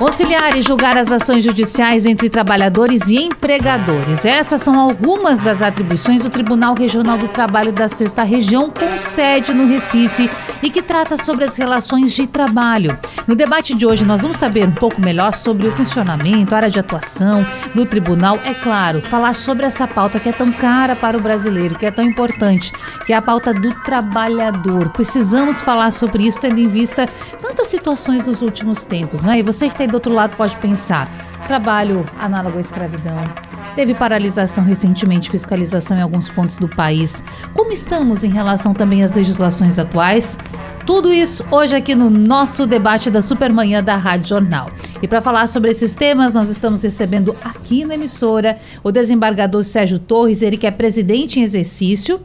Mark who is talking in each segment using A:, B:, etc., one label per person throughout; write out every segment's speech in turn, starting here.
A: Conciliar e julgar as ações judiciais entre trabalhadores e empregadores. Essas são algumas das atribuições do Tribunal Regional do Trabalho da Sexta Região, com sede no Recife e que trata sobre as relações de trabalho. No debate de hoje, nós vamos saber um pouco melhor sobre o funcionamento, área de atuação do tribunal. É claro, falar sobre essa pauta que é tão cara para o brasileiro, que é tão importante, que é a pauta do trabalhador. Precisamos falar sobre isso, tendo em vista tantas situações dos últimos tempos, né? E você que tem do outro lado pode pensar: trabalho análogo à escravidão. Teve paralisação recentemente, fiscalização em alguns pontos do país. Como estamos em relação também às legislações atuais? Tudo isso hoje aqui no nosso debate da Supermanhã da Rádio Jornal. E para falar sobre esses temas, nós estamos recebendo aqui na emissora o desembargador Sérgio Torres, ele que é presidente em exercício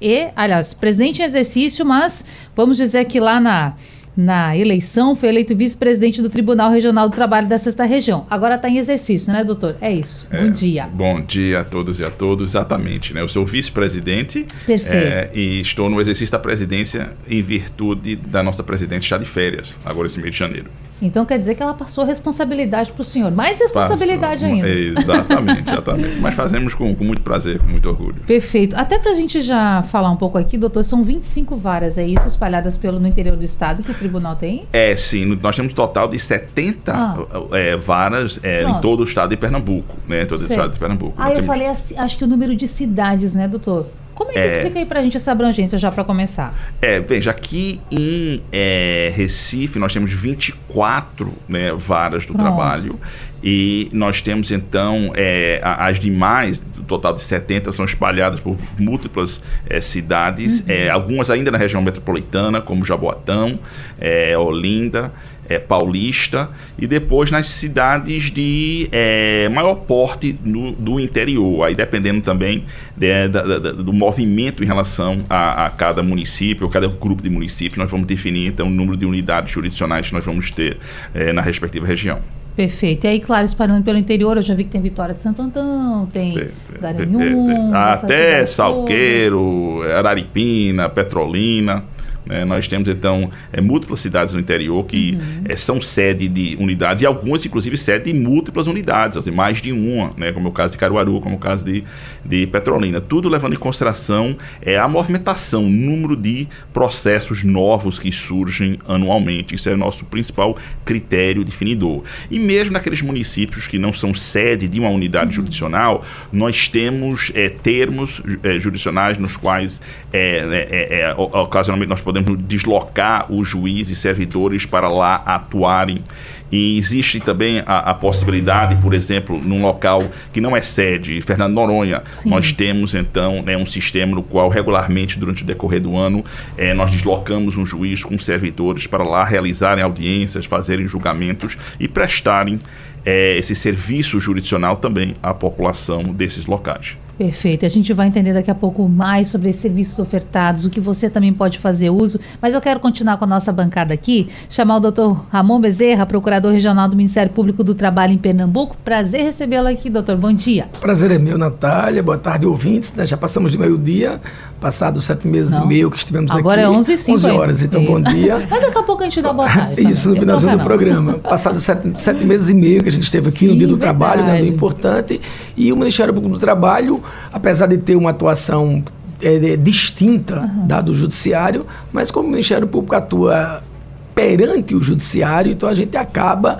A: e, aliás, presidente em exercício, mas vamos dizer que lá na na eleição, foi eleito vice-presidente do Tribunal Regional do Trabalho da Sexta Região. Agora está em exercício, né, doutor? É isso. É, bom dia.
B: Bom dia a todos e a todos. Exatamente, né? Eu sou vice-presidente é, e estou no exercício da presidência em virtude da nossa presidente estar de férias, agora esse mês de janeiro.
A: Então quer dizer que ela passou responsabilidade para o senhor. Mais responsabilidade Passa, ainda.
B: Exatamente, exatamente. Mas fazemos com, com, muito prazer, com muito orgulho.
A: Perfeito. Até para a gente já falar um pouco aqui, doutor, são 25 varas, é isso, espalhadas pelo, no interior do estado que o tribunal tem?
B: É, sim. Nós temos um total de 70 ah. é, varas é, em todo o estado de Pernambuco. Né, todo o estado de Pernambuco.
A: Ah, eu temos... falei, assim, acho que o número de cidades, né, doutor? Como é que é, explica aí pra gente essa abrangência já para começar?
B: É, veja, aqui em é, Recife nós temos 24 né, varas do Pronto. trabalho e nós temos então é, as demais, do total de 70, são espalhadas por múltiplas é, cidades, uhum. é, algumas ainda na região metropolitana, como Jaboatão, é, Olinda, é, paulista e depois nas cidades de é, maior porte no, do interior, aí dependendo também de, da, da, do movimento em relação a, a, cada município ou cada grupo de municípios, nós vamos definir então o número de unidades jurisdicionais que nós vamos ter é, na respectiva região.
A: Perfeito. E aí, claro, espalhando pelo interior, eu já vi que tem Vitória de Santo Antão, tem Garanhuns...
B: Até Salqueiro, Araripina, Petrolina... Né? Nós temos, então, é, múltiplas cidades no interior que uhum. é, são sede de unidades e algumas, inclusive, sede de múltiplas unidades, assim, mais de uma, né? como é o caso de Caruaru, como é o caso de, de Petrolina. Tudo levando em consideração é, a movimentação, o número de processos novos que surgem anualmente. Isso é o nosso principal critério definidor. E mesmo naqueles municípios que não são sede de uma unidade uhum. jurisdicional, nós temos é, termos é, jurisdicionais nos quais, é, é, é, é ocasionalmente, nós podemos deslocar os juízes e servidores para lá atuarem. E existe também a, a, possibilidade, por exemplo, num local que não é sede, Fernando Noronha, Sim. nós temos então né, um sistema no qual regularmente, durante o decorrer do ano, é, nós deslocamos um juiz com servidores para lá realizarem audiências, fazerem julgamentos e prestarem é, esse serviço jurisdicional também à população desses locais.
A: Perfeito. A gente vai entender daqui a pouco mais sobre esses serviços ofertados, o que você também pode fazer uso. Mas eu quero continuar com a nossa bancada aqui, chamar o doutor Ramon Bezerra, procurador regional do Ministério Público do Trabalho em Pernambuco. Prazer recebê-lo aqui, doutor. Bom dia.
C: Prazer é meu, Natália. Boa tarde, ouvintes. Né? Já passamos de meio-dia, passados sete meses Não. e meio que estivemos
A: Agora
C: aqui.
A: Agora é 11 h
C: 11 horas, então bom dia.
A: Mas daqui a pouco a gente dá boa tarde.
C: Isso, no finalzinho do programa. Passados sete, sete meses e meio que a gente esteve aqui Sim, no Dia do verdade. Trabalho, né, muito importante. E o Ministério Público do Trabalho, apesar de ter ter uma atuação é, é, distinta uhum. da do judiciário, mas como o Ministério Público atua perante o judiciário, então a gente acaba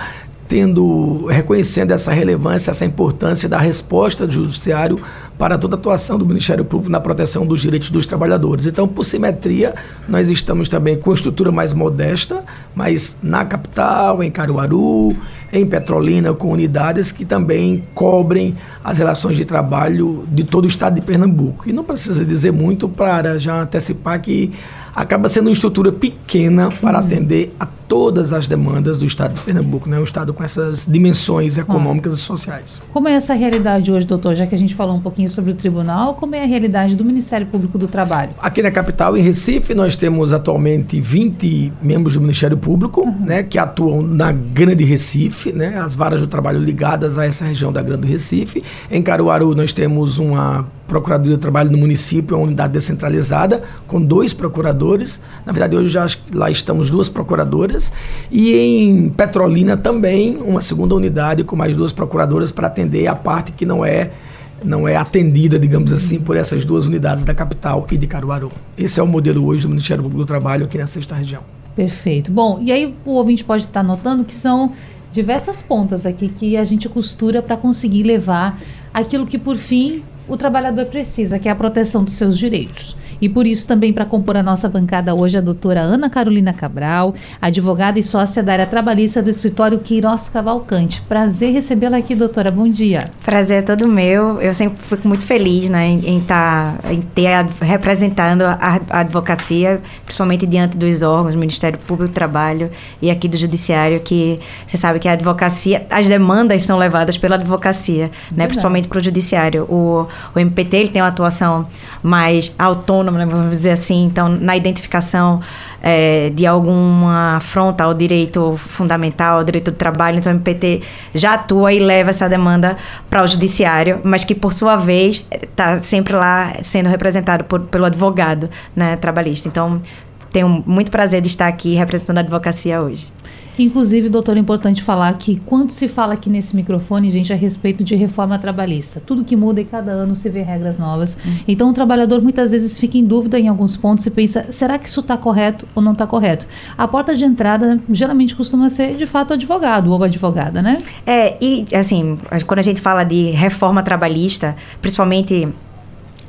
C: tendo reconhecendo essa relevância, essa importância da resposta do judiciário para toda a atuação do Ministério Público na proteção dos direitos dos trabalhadores. Então, por simetria, nós estamos também com estrutura mais modesta, mas na capital, em Caruaru, em Petrolina, com unidades que também cobrem as relações de trabalho de todo o estado de Pernambuco. E não precisa dizer muito para já antecipar que acaba sendo uma estrutura pequena para uhum. atender a todas as demandas do Estado de Pernambuco, né? um Estado com essas dimensões econômicas ah. e sociais.
A: Como é essa realidade hoje, doutor? Já que a gente falou um pouquinho sobre o tribunal, como é a realidade do Ministério Público do Trabalho?
C: Aqui na capital, em Recife, nós temos atualmente 20 membros do Ministério Público, uhum. né, que atuam na Grande Recife, né, as varas do trabalho ligadas a essa região da Grande Recife. Em Caruaru, nós temos uma Procuradoria do Trabalho no município, uma unidade descentralizada, com dois procuradores. Na verdade, hoje já lá estamos duas procuradoras. E em Petrolina também, uma segunda unidade com mais duas procuradoras para atender a parte que não é não é atendida, digamos assim, por essas duas unidades da capital e de Caruaru. Esse é o modelo hoje do Ministério Público do Trabalho aqui na sexta região.
A: Perfeito. Bom, e aí o ouvinte pode estar notando que são diversas pontas aqui que a gente costura para conseguir levar aquilo que por fim o trabalhador precisa, que é a proteção dos seus direitos. E por isso também para compor a nossa bancada hoje a doutora Ana Carolina Cabral, advogada e sócia da área trabalhista do escritório Queiroz Cavalcante. Prazer recebê-la aqui, doutora. Bom dia.
D: Prazer é todo meu. Eu sempre fico muito feliz né, em, em, tá, em ter representando a, a, advocacia, principalmente diante dos órgãos, Ministério Público do Trabalho e aqui do Judiciário, que você sabe que a advocacia, as demandas são levadas pela advocacia, né, principalmente para o Judiciário. O, o MPT ele tem uma atuação mais autônoma autônoma, né, vamos dizer assim, então, na identificação é, de alguma afronta ao direito fundamental, ao direito do trabalho, então o MPT já atua e leva essa demanda para o judiciário, mas que, por sua vez, está sempre lá sendo representado por, pelo advogado né, trabalhista. Então, tenho muito prazer de estar aqui representando a advocacia hoje.
A: Inclusive, doutor, é importante falar que quando se fala aqui nesse microfone, gente, a respeito de reforma trabalhista, tudo que muda e cada ano se vê regras novas. Uhum. Então, o trabalhador muitas vezes fica em dúvida em alguns pontos e pensa: será que isso está correto ou não está correto? A porta de entrada geralmente costuma ser, de fato, advogado ou advogada, né?
D: É, e assim, quando a gente fala de reforma trabalhista, principalmente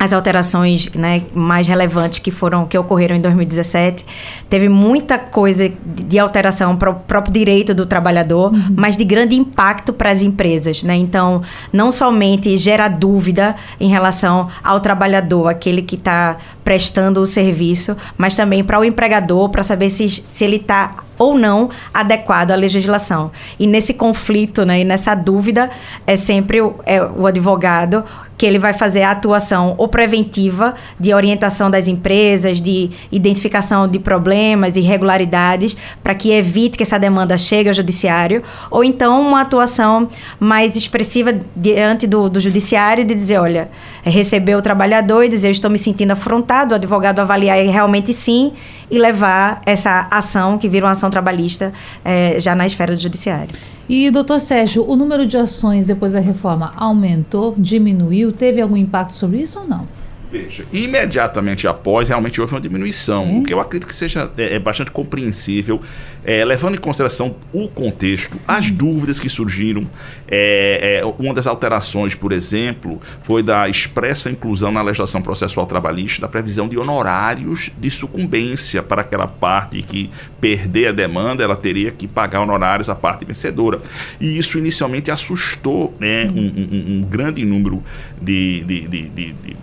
D: as alterações né, mais relevantes que foram que ocorreram em 2017 teve muita coisa de alteração para o próprio direito do trabalhador uhum. mas de grande impacto para as empresas né? então não somente gera dúvida em relação ao trabalhador aquele que está prestando o serviço mas também para o empregador para saber se, se ele está ou não adequado à legislação. E nesse conflito, né, e nessa dúvida, é sempre o, é o advogado que ele vai fazer a atuação ou preventiva de orientação das empresas, de identificação de problemas, irregularidades, para que evite que essa demanda chegue ao judiciário, ou então uma atuação mais expressiva diante do, do judiciário de dizer, olha, receber o trabalhador e dizer, eu estou me sentindo afrontado, o advogado avaliar realmente sim, e levar essa ação, que vira uma ação trabalhista, é, já na esfera do judiciário.
A: E, doutor Sérgio, o número de ações depois da reforma aumentou, diminuiu? Teve algum impacto sobre isso ou não?
B: Veja, imediatamente após, realmente houve uma diminuição, é. o que eu acredito que seja é, é bastante compreensível, é, levando em consideração o contexto, as uhum. dúvidas que surgiram. É, é, uma das alterações, por exemplo, foi da expressa inclusão na legislação processual trabalhista da previsão de honorários de sucumbência para aquela parte que perder a demanda, ela teria que pagar honorários à parte vencedora. E isso inicialmente assustou né, uhum. um, um, um, grande número de, de, de, de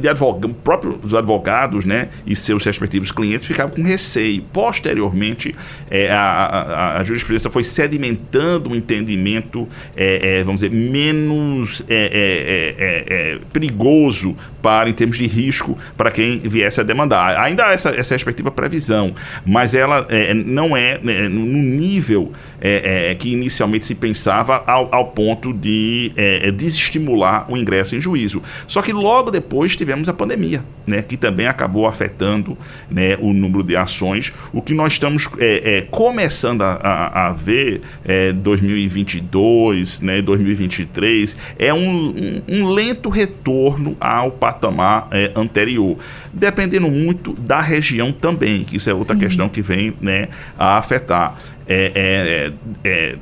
B: de advogado, próprios advogados né, e seus respectivos clientes ficavam com receio. Posteriormente, é, a, a, a, jurisprudência foi sedimentando um entendimento, é, é, vamos dizer, menos é, é, é, perigoso para, em termos de risco para quem viesse a demandar. Ainda há essa, essa respectiva previsão, mas ela não é no nível que inicialmente se pensava ao, ao ponto de desestimular o ingresso em juízo. Só que logo depois tivemos a pandemia, né, que também acabou afetando né, o número de ações. O que nós estamos é, é, começando a, a, a ver é, 2022, né, 2023, é um, um, um lento retorno ao patamar é, anterior, dependendo muito da região também, que isso é outra Sim. questão que vem né, a afetar. É, é, é,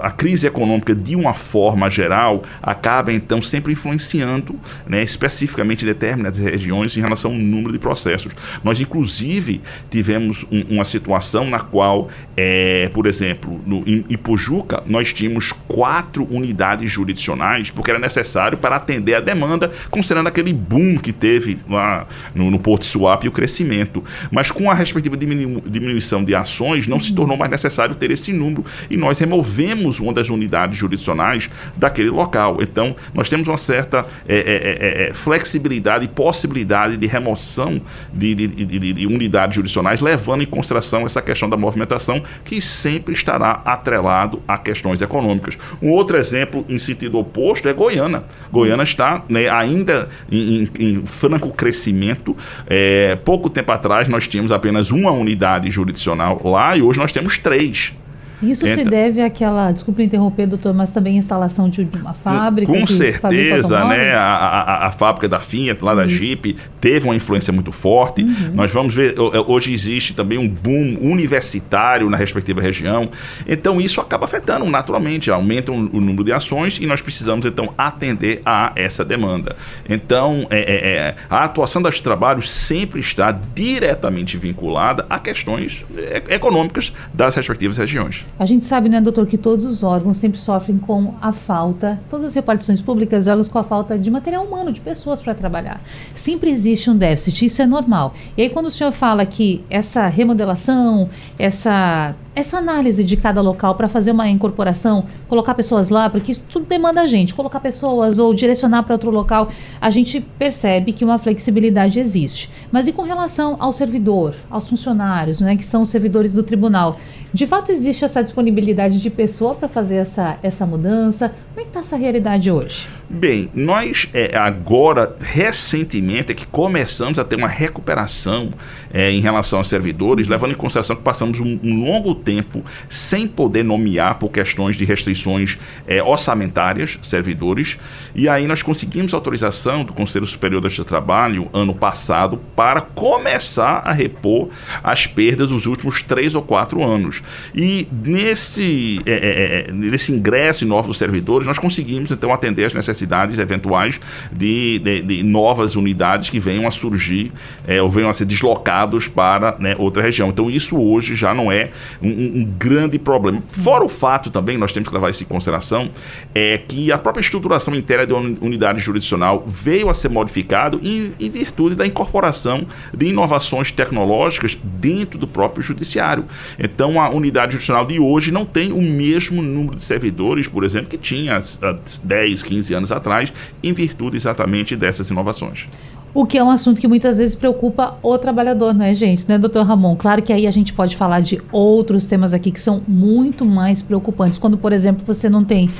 B: a crise econômica, de uma forma geral, acaba então sempre influenciando né, especificamente determinadas regiões em relação ao número de processos. Nós, inclusive, tivemos um, uma situação na qual, é, por exemplo, no, em Ipojuca, nós tínhamos quatro unidades jurisdicionais, porque era necessário para atender a demanda, considerando aquele boom que teve lá no, no Porto Suape e o crescimento. Mas com a respectiva diminu diminuição de ações, não se tornou mais necessário ter esse número e nós removemos uma das unidades jurisdicionais daquele local. Então, nós temos uma certa é, é, é, é flexibilidade e possibilidade de remoção de, de, de, de unidades jurisdicionais, levando em consideração essa questão da movimentação, que sempre estará atrelado a questões econômicas. Um outro exemplo em sentido oposto é Goiânia. Goiânia está né, ainda em, em, em, franco crescimento. É, pouco tempo atrás nós tínhamos apenas uma unidade jurisdicional lá e hoje nós temos três.
A: age Isso Entra... se deve àquela, desculpe interromper, doutor, mas também a instalação de uma fábrica.
B: Com certeza, né? A, a, a, fábrica da Fiat, lá da Jeep, teve uma influência muito forte. Uhum. Nós vamos ver, hoje existe também um boom universitário na respectiva região. Então, isso acaba afetando naturalmente, aumenta o, o número de ações e nós precisamos, então, atender a essa demanda. Então, é, é, é a atuação das trabalhos sempre está diretamente vinculada a questões é, econômicas das respectivas regiões.
A: A gente sabe, né, doutor, que todos os órgãos sempre sofrem com a falta, todas as repartições públicas órgãos com a falta de material humano, de pessoas para trabalhar. Sempre existe um déficit, isso é normal. E aí, quando o senhor fala que essa remodelação, essa essa análise de cada local para fazer uma incorporação, colocar pessoas lá, porque isso tudo demanda a gente, colocar pessoas ou direcionar para outro local, a gente percebe que uma flexibilidade existe. Mas e com relação ao servidor, aos funcionários, né, que são os servidores do tribunal? De fato, existe essa disponibilidade de pessoa para fazer essa, essa mudança? Como é que está essa realidade hoje?
B: Bem, nós é, agora, recentemente, é que começamos a ter uma recuperação é, em relação aos servidores, levando em consideração que passamos um, um longo tempo sem poder nomear por questões de restrições é, orçamentárias servidores. E aí nós conseguimos autorização do Conselho Superior do Trabalho ano passado para começar a repor as perdas dos últimos três ou quatro anos. E nesse, é, é, é nesse ingresso em novos servidores, nós conseguimos então atender as necessidades eventuais de, de, de novas unidades que venham a surgir é, ou venham a ser deslocados para né, outra região. Então isso hoje já não é um, um, grande problema. Fora o fato também, nós temos que levar isso em consideração, é que a própria estruturação interna da unidade jurisdicional veio a ser modificado em, em virtude da incorporação de inovações tecnológicas dentro do próprio judiciário. Então a unidade jurisdicional de hoje não tem o mesmo número de servidores, por exemplo, que tinha há 10, 15 anos atrás, em virtude exatamente dessas inovações.
A: O que é um assunto que muitas vezes preocupa o trabalhador, né, gente? Né, doutor Ramon? Claro que aí a gente pode falar de outros temas aqui que são muito mais preocupantes. Quando, por exemplo, você não tem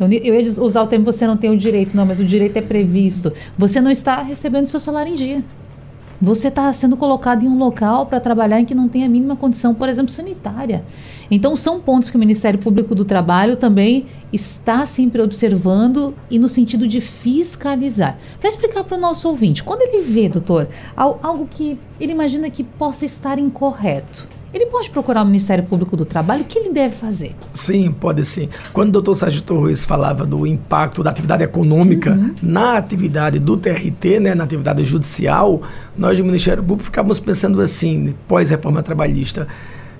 A: eu ia usar o termo você não tem o direito, não, mas o direito é previsto. Você não está recebendo seu salário em dia. Você está sendo colocado em um local para trabalhar em que não tem a mínima condição, por exemplo, sanitária. Então, são pontos que o Ministério Público do Trabalho também está sempre observando e no sentido de fiscalizar. Para explicar para o nosso ouvinte, quando ele vê, doutor, algo que ele imagina que possa estar incorreto, ele pode procurar o Ministério Público do Trabalho? O que ele deve fazer?
C: Sim, pode sim. Quando o doutor Sérgio Torres falava do impacto da atividade econômica uhum. na atividade do TRT, né, na atividade judicial, nós do Ministério Público ficávamos pensando assim, pós-reforma trabalhista,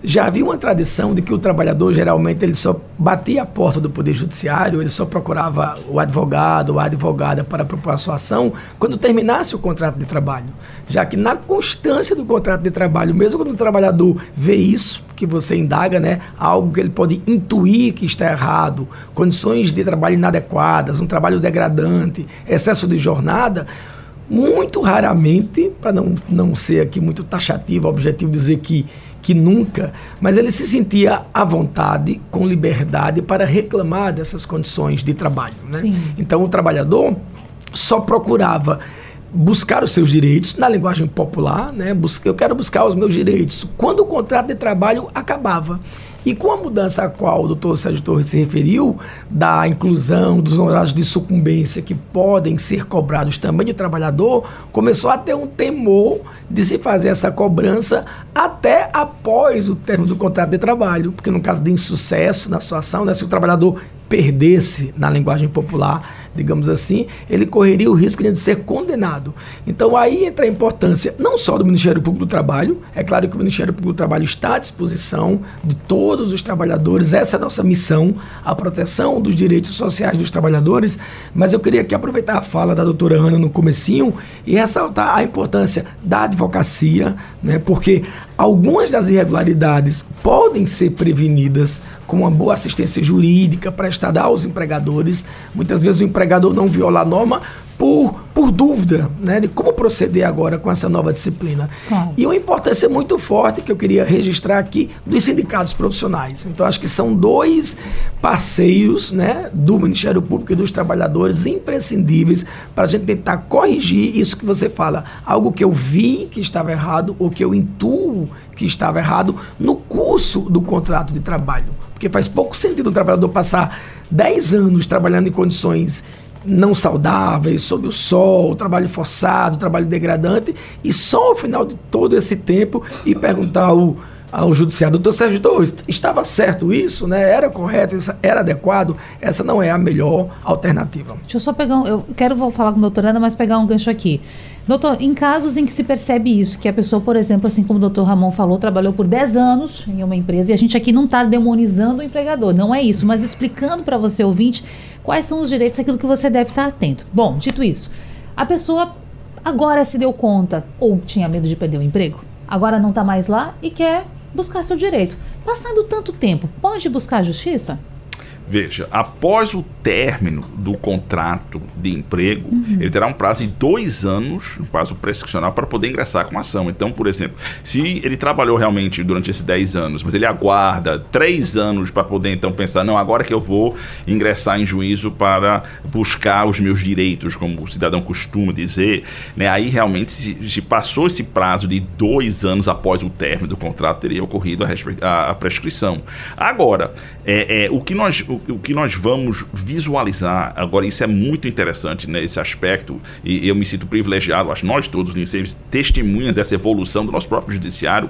C: já havia uma tradição de que o trabalhador geralmente ele só batia a porta do poder judiciário, ele só procurava o advogado ou a advogada para propor a sua ação quando terminasse o contrato de trabalho, já que na constância do contrato de trabalho, mesmo quando o trabalhador vê isso, que você indaga, né, algo que ele pode intuir que está errado, condições de trabalho inadequadas, um trabalho degradante, excesso de jornada, muito raramente, para não, não ser aqui muito taxativo, objetivo dizer que que nunca, mas ele se sentia à vontade, com liberdade para reclamar dessas condições de trabalho. Né? Então o trabalhador só procurava buscar os seus direitos, na linguagem popular, né? eu quero buscar os meus direitos. Quando o contrato de trabalho acabava. E com a mudança a qual o doutor Sérgio Torres se referiu, da inclusão dos honorários de sucumbência que podem ser cobrados também do trabalhador, começou a ter um temor de se fazer essa cobrança até após o término do contrato de trabalho. Porque no caso de insucesso na sua ação, né, se o trabalhador perdesse, na linguagem popular, digamos assim, ele correria o risco de ser condenado. Então aí entra a importância não só do Ministério Público do Trabalho, é claro que o Ministério Público do Trabalho está à disposição de todos os trabalhadores, essa é a nossa missão, a proteção dos direitos sociais dos trabalhadores, mas eu queria aqui aproveitar a fala da doutora Ana no comecinho e ressaltar a importância da advocacia, né, porque algumas das irregularidades podem ser prevenidas com uma boa assistência jurídica prestada aos empregadores. Muitas vezes o empregador não viola a norma por, por dúvida né, de como proceder agora com essa nova disciplina. Claro. E uma importância muito forte que eu queria registrar aqui dos sindicatos profissionais. Então, acho que são dois parceiros né, do Ministério Público e dos trabalhadores imprescindíveis para a gente tentar corrigir isso que você fala. Algo que eu vi que estava errado ou que eu intuo que estava errado no curso do contrato de trabalho. Porque faz pouco sentido o trabalhador passar 10 anos trabalhando em condições não saudáveis, sob o sol, trabalho forçado, trabalho degradante, e só ao final de todo esse tempo e perguntar ao, ao judiciário, doutor Sérgio Torres, estava certo isso, né? Era correto, era adequado? Essa não é a melhor alternativa.
A: Deixa eu só pegar, um, eu quero vou falar com a doutora Ana, mas pegar um gancho aqui. Doutor, em casos em que se percebe isso, que a pessoa, por exemplo, assim como o doutor Ramon falou, trabalhou por 10 anos em uma empresa, e a gente aqui não está demonizando o empregador, não é isso, mas explicando para você, ouvinte, quais são os direitos, aquilo que você deve estar atento. Bom, dito isso, a pessoa agora se deu conta, ou tinha medo de perder o emprego, agora não está mais lá e quer buscar seu direito. Passando tanto tempo, pode buscar justiça?
B: Veja, após o término do contrato de emprego, uhum. ele terá um prazo de dois anos, um prazo prescricional, para poder ingressar com a ação. Então, por exemplo, se ele trabalhou realmente durante esses 10 anos, mas ele aguarda três anos para poder então pensar, não, agora que eu vou ingressar em juízo para buscar os meus direitos, como o cidadão costuma dizer, né, aí realmente, se, se passou esse prazo de dois anos após o término do contrato, teria ocorrido a, a, a prescrição. Agora, é, é, o que nós. O, o, que nós vamos visualizar, agora isso é muito interessante né, aspecto, e eu me sinto privilegiado, acho nós todos, em ser testemunhas dessa evolução do nosso próprio judiciário,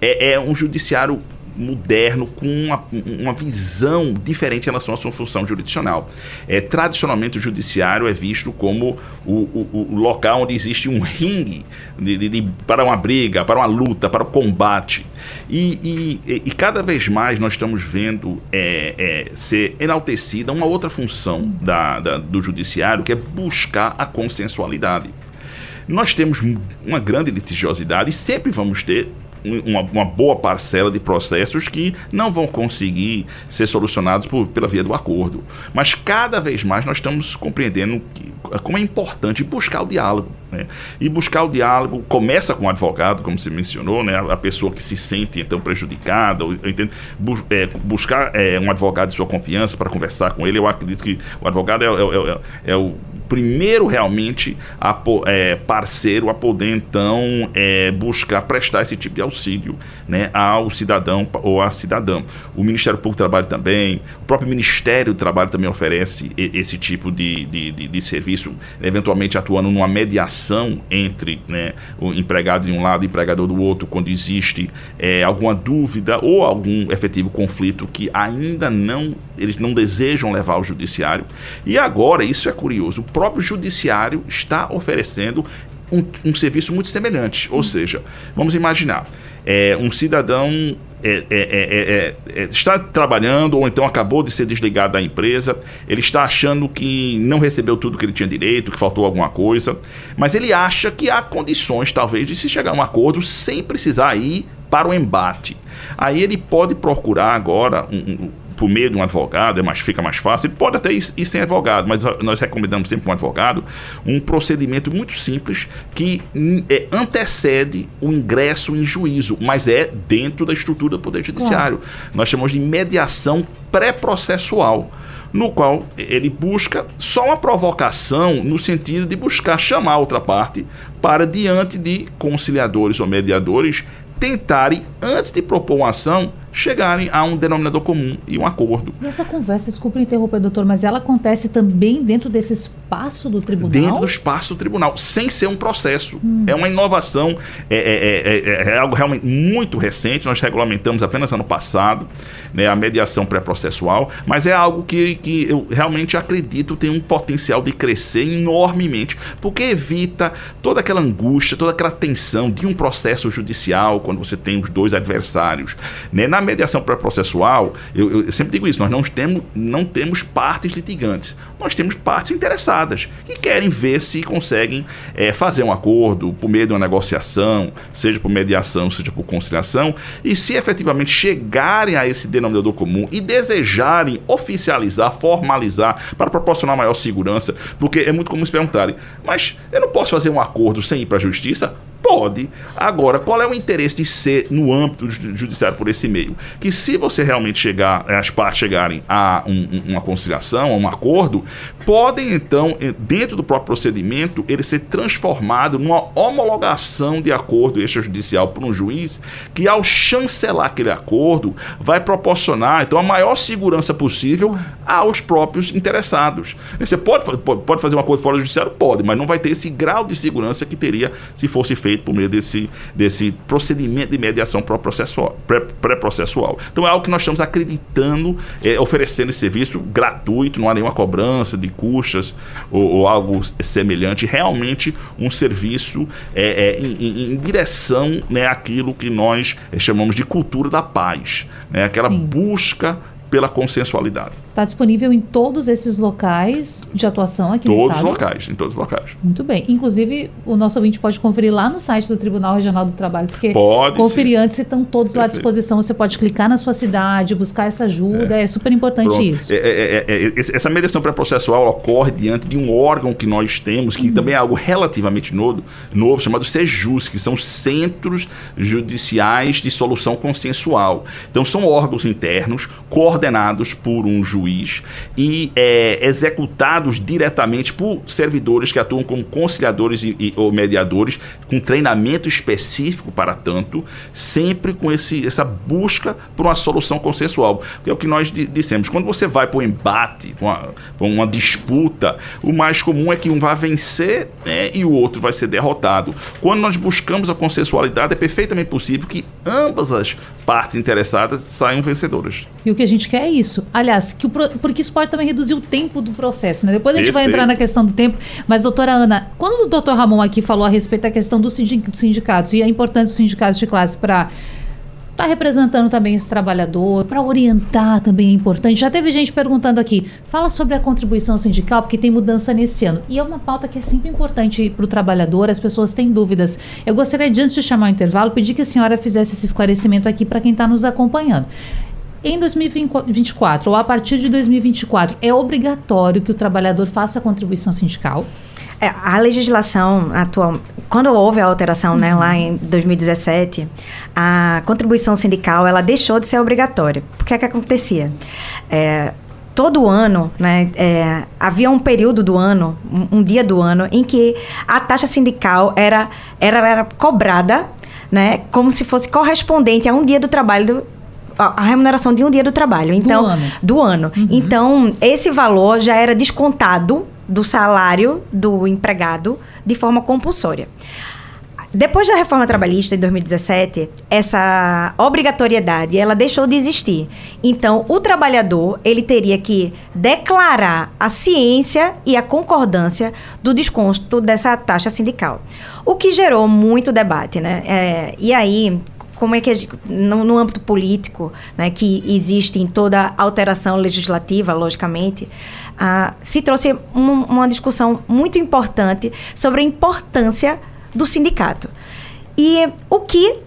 B: é, é um judiciário moderno com uma, uma visão diferente em relação à sua função jurisdicional. É, tradicionalmente, o judiciário é visto como o, o, o local onde existe um ringue de, de, para uma briga, para uma luta, para o combate. E, e, e cada vez mais nós estamos vendo é, é, ser enaltecida uma outra função da, da, do judiciário, que é buscar a consensualidade. Nós temos uma grande litigiosidade e sempre vamos ter uma, uma, boa parcela de processos que não vão conseguir ser solucionados por, pela via do acordo. Mas cada vez mais nós estamos compreendendo que, como é importante buscar o diálogo. Né? E buscar o diálogo começa com o advogado, como você mencionou, né? a pessoa que se sente então prejudicada, ou, entendo, é, buscar é, um advogado de sua confiança para conversar com ele. Eu acredito que o advogado é, é, é, é o primeiro realmente a, é, parceiro a poder então é, buscar prestar esse tipo de auxílio né, ao cidadão ou à cidadã. O Ministério Público do Trabalho também, o próprio Ministério do Trabalho também oferece esse tipo de, de, de, de serviço, eventualmente atuando numa mediação entre né, o empregado de um lado e o empregador do outro, quando existe é, alguma dúvida ou algum efetivo conflito que ainda não eles não desejam levar ao judiciário. E agora, isso é curioso, o próprio judiciário está oferecendo um, um serviço muito semelhante. Ou seja, vamos imaginar, é, um cidadão é é, é, é, é, está trabalhando ou então acabou de ser desligado da empresa, ele está achando que não recebeu tudo que ele tinha direito, que faltou alguma coisa, mas ele acha que há condições, talvez, de se chegar a um acordo sem precisar ir para o embate. Aí ele pode procurar agora um, um por meio de um advogado, é mais, fica mais fácil. Ele pode até ir, ir sem advogado, mas nós recomendamos sempre um advogado um procedimento muito simples que é, antecede o ingresso em juízo, mas é dentro da estrutura do Poder Judiciário. Claro. Nós chamamos de mediação pré-processual no qual ele busca só uma provocação no sentido de buscar chamar a outra parte para, diante de conciliadores ou mediadores, tentarem, antes de propor uma ação, chegarem a um denominador comum e um acordo.
A: E essa conversa, desculpe interromper, doutor, mas ela acontece também dentro desse espaço do tribunal?
B: Dentro do espaço do tribunal, sem ser um processo. Hum. É uma inovação, é, é, é, é, algo realmente muito recente, nós regulamentamos apenas ano passado, né, a mediação pré-processual, mas é algo que, que eu realmente acredito tem um potencial de crescer enormemente, porque evita toda aquela angústia, toda aquela tensão de um processo judicial, quando você tem os dois adversários. Né? Na mediação pré-processual, eu, eu, sempre digo isso, nós não temos, não temos partes litigantes, nós temos partes interessadas, que querem ver se conseguem é, fazer um acordo por meio de uma negociação, seja por mediação, seja por conciliação, e se efetivamente chegarem a esse denominador comum e desejarem oficializar, formalizar, para proporcionar maior segurança, porque é muito comum se perguntarem, mas eu não posso fazer um acordo sem ir para a justiça? Pode. Agora, qual é o interesse de ser no âmbito judiciário por esse meio? Que se você realmente chegar, eh, as partes chegarem a um, uma conciliação, a um acordo, podem então, dentro do próprio procedimento, ele ser transformado numa homologação de acordo extrajudicial por um juiz, que ao chancelar aquele acordo, vai proporcionar então a maior segurança possível aos próprios interessados. Você pode, pode fazer um acordo fora do judiciário? Pode, mas não vai ter esse grau de segurança que teria se fosse feito feito por meio desse, desse procedimento de mediação pré-processual. Então é algo que nós estamos acreditando, é, oferecendo esse serviço gratuito, não há nenhuma cobrança de custas ou, ou algo semelhante, realmente um serviço é, é, em, em, direção né, àquilo que nós é, chamamos de cultura da paz, né, aquela Sim. busca pela consensualidade.
A: Está disponível em todos esses locais de atuação aqui
B: todos
A: no estado?
B: Todos os locais, em todos os locais.
A: Muito bem. Inclusive, o nosso ouvinte pode conferir lá no site do Tribunal Regional do Trabalho, porque
B: pode,
A: conferir antes estão todos Perfeito. lá à disposição. Você pode clicar na sua cidade, buscar essa ajuda. É, é super importante Pronto. isso.
B: É, é, é, é essa mediação pré-processual ocorre diante de um órgão que nós temos, que uhum. também é algo relativamente novo, novo chamado SEJUS, que são Centros Judiciais de Solução Consensual. Então, são órgãos internos coordenados por um juiz e é, executados diretamente por servidores que atuam como conciliadores e, e, ou mediadores, com treinamento específico para tanto, sempre com esse, essa busca por uma solução consensual. Que é o que nós dissemos. Quando você vai para um embate, para uma, uma, disputa, o mais comum é que um vai vencer né, e o outro vai ser derrotado. Quando nós buscamos a consensualidade, é perfeitamente possível que ambas as partes interessadas saiam vencedoras.
A: E o que a gente quer é isso. Aliás, que o, porque isso pode também reduzir o tempo do processo. Né? Depois a gente Perfeito. vai entrar na questão do tempo. Mas, doutora Ana, quando o doutor Ramon aqui falou a respeito da questão dos sindicatos e a importância dos sindicatos de classe para está representando também esse trabalhador, para orientar também é importante. Já teve gente perguntando aqui, fala sobre a contribuição sindical, porque tem mudança nesse ano. E é uma pauta que é sempre importante para o trabalhador, as pessoas têm dúvidas. Eu gostaria, de, antes de chamar o intervalo, pedir que a senhora fizesse esse esclarecimento aqui para quem está nos acompanhando. Em 2024 ou a partir de 2024, é obrigatório que o trabalhador faça a contribuição sindical?
D: É, a legislação atual, quando houve a alteração, uhum. né, lá em 2017, a contribuição sindical ela deixou de ser obrigatória. O que é que acontecia? É, todo ano, né, é, havia um período do ano, um, um, dia do ano, em que a taxa sindical era, era, era cobrada, né, como se fosse correspondente a um dia do trabalho do, a remuneração de um dia do trabalho. Então,
A: do ano.
D: Do ano. Uhum. Então, esse valor já era descontado do salário do empregado de forma compulsória. Depois da reforma trabalhista de 2017, essa obrigatoriedade ela deixou de existir. Então, o trabalhador ele teria que declarar a ciência e a concordância do desconto dessa taxa sindical, o que gerou muito debate, né? É, e aí como é que no, no, âmbito político, né, que existe em toda alteração legislativa, logicamente, ah, se trouxe um, uma discussão muito importante sobre a importância do sindicato. E o que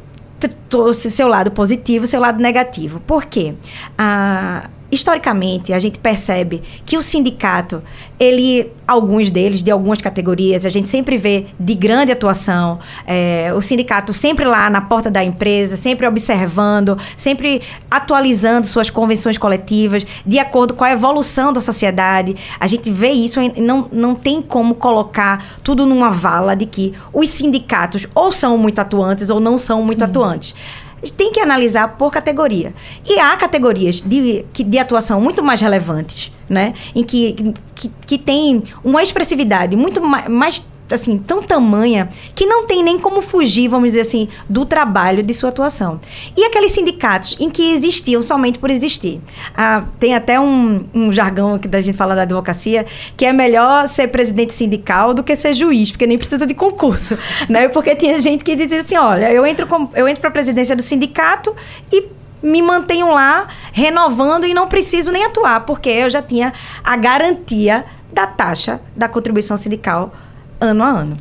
D: trouxe seu lado positivo, seu lado negativo. Por quê? Ah, historicamente, a gente percebe que o sindicato, ele, alguns deles, de algumas categorias, a gente sempre vê de grande atuação, é, o sindicato sempre lá na porta da empresa, sempre observando, sempre atualizando suas convenções coletivas, de acordo com a evolução da sociedade. A gente vê isso, não, não tem como colocar tudo numa vala de que os sindicatos ou são muito atuantes ou não são muito Sim. atuantes tem que analisar por categoria. E há categorias de, de atuação muito mais relevantes, né? Em que, que, que tem uma expressividade muito mais assim, tão tamanha que não tem nem como fugir, vamos dizer assim, do trabalho de sua atuação. E aqueles sindicatos em que existiam somente por existir. Ah, tem até um, um jargão que a gente fala da advocacia, que é melhor ser presidente sindical do que ser juiz, porque nem precisa de concurso, né? Porque tinha gente que dizia assim, olha, eu entro com, eu entro para a presidência do sindicato e me mantenho lá renovando e não preciso nem atuar, porque eu já tinha a garantia da taxa da contribuição sindical ano a ano.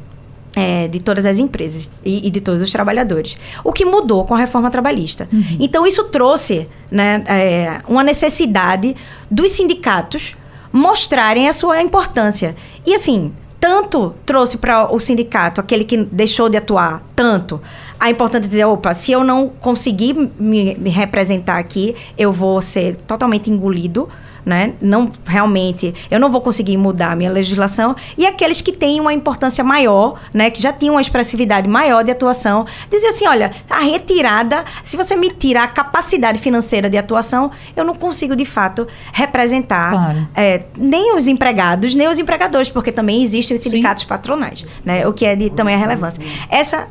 D: É, de todas as empresas e, e, de todos os trabalhadores. O que mudou com a reforma trabalhista. Uhum. Então, isso trouxe né, é, uma necessidade dos sindicatos mostrarem a sua importância. E, assim, tanto trouxe para o sindicato, aquele que deixou de atuar, tanto a importância de dizer, opa, se eu não conseguir me, me representar aqui, eu vou ser totalmente engolido né? Não realmente, eu não vou conseguir mudar a minha legislação e aqueles que têm uma importância maior, né, que já tinham uma expressividade maior de atuação, dizer assim, olha, a retirada, se você me tirar a capacidade financeira de atuação, eu não consigo de fato representar claro. é, nem os empregados, nem os empregadores, porque também existem os sindicatos Sim. patronais, né? O que é de também a relevância. Essa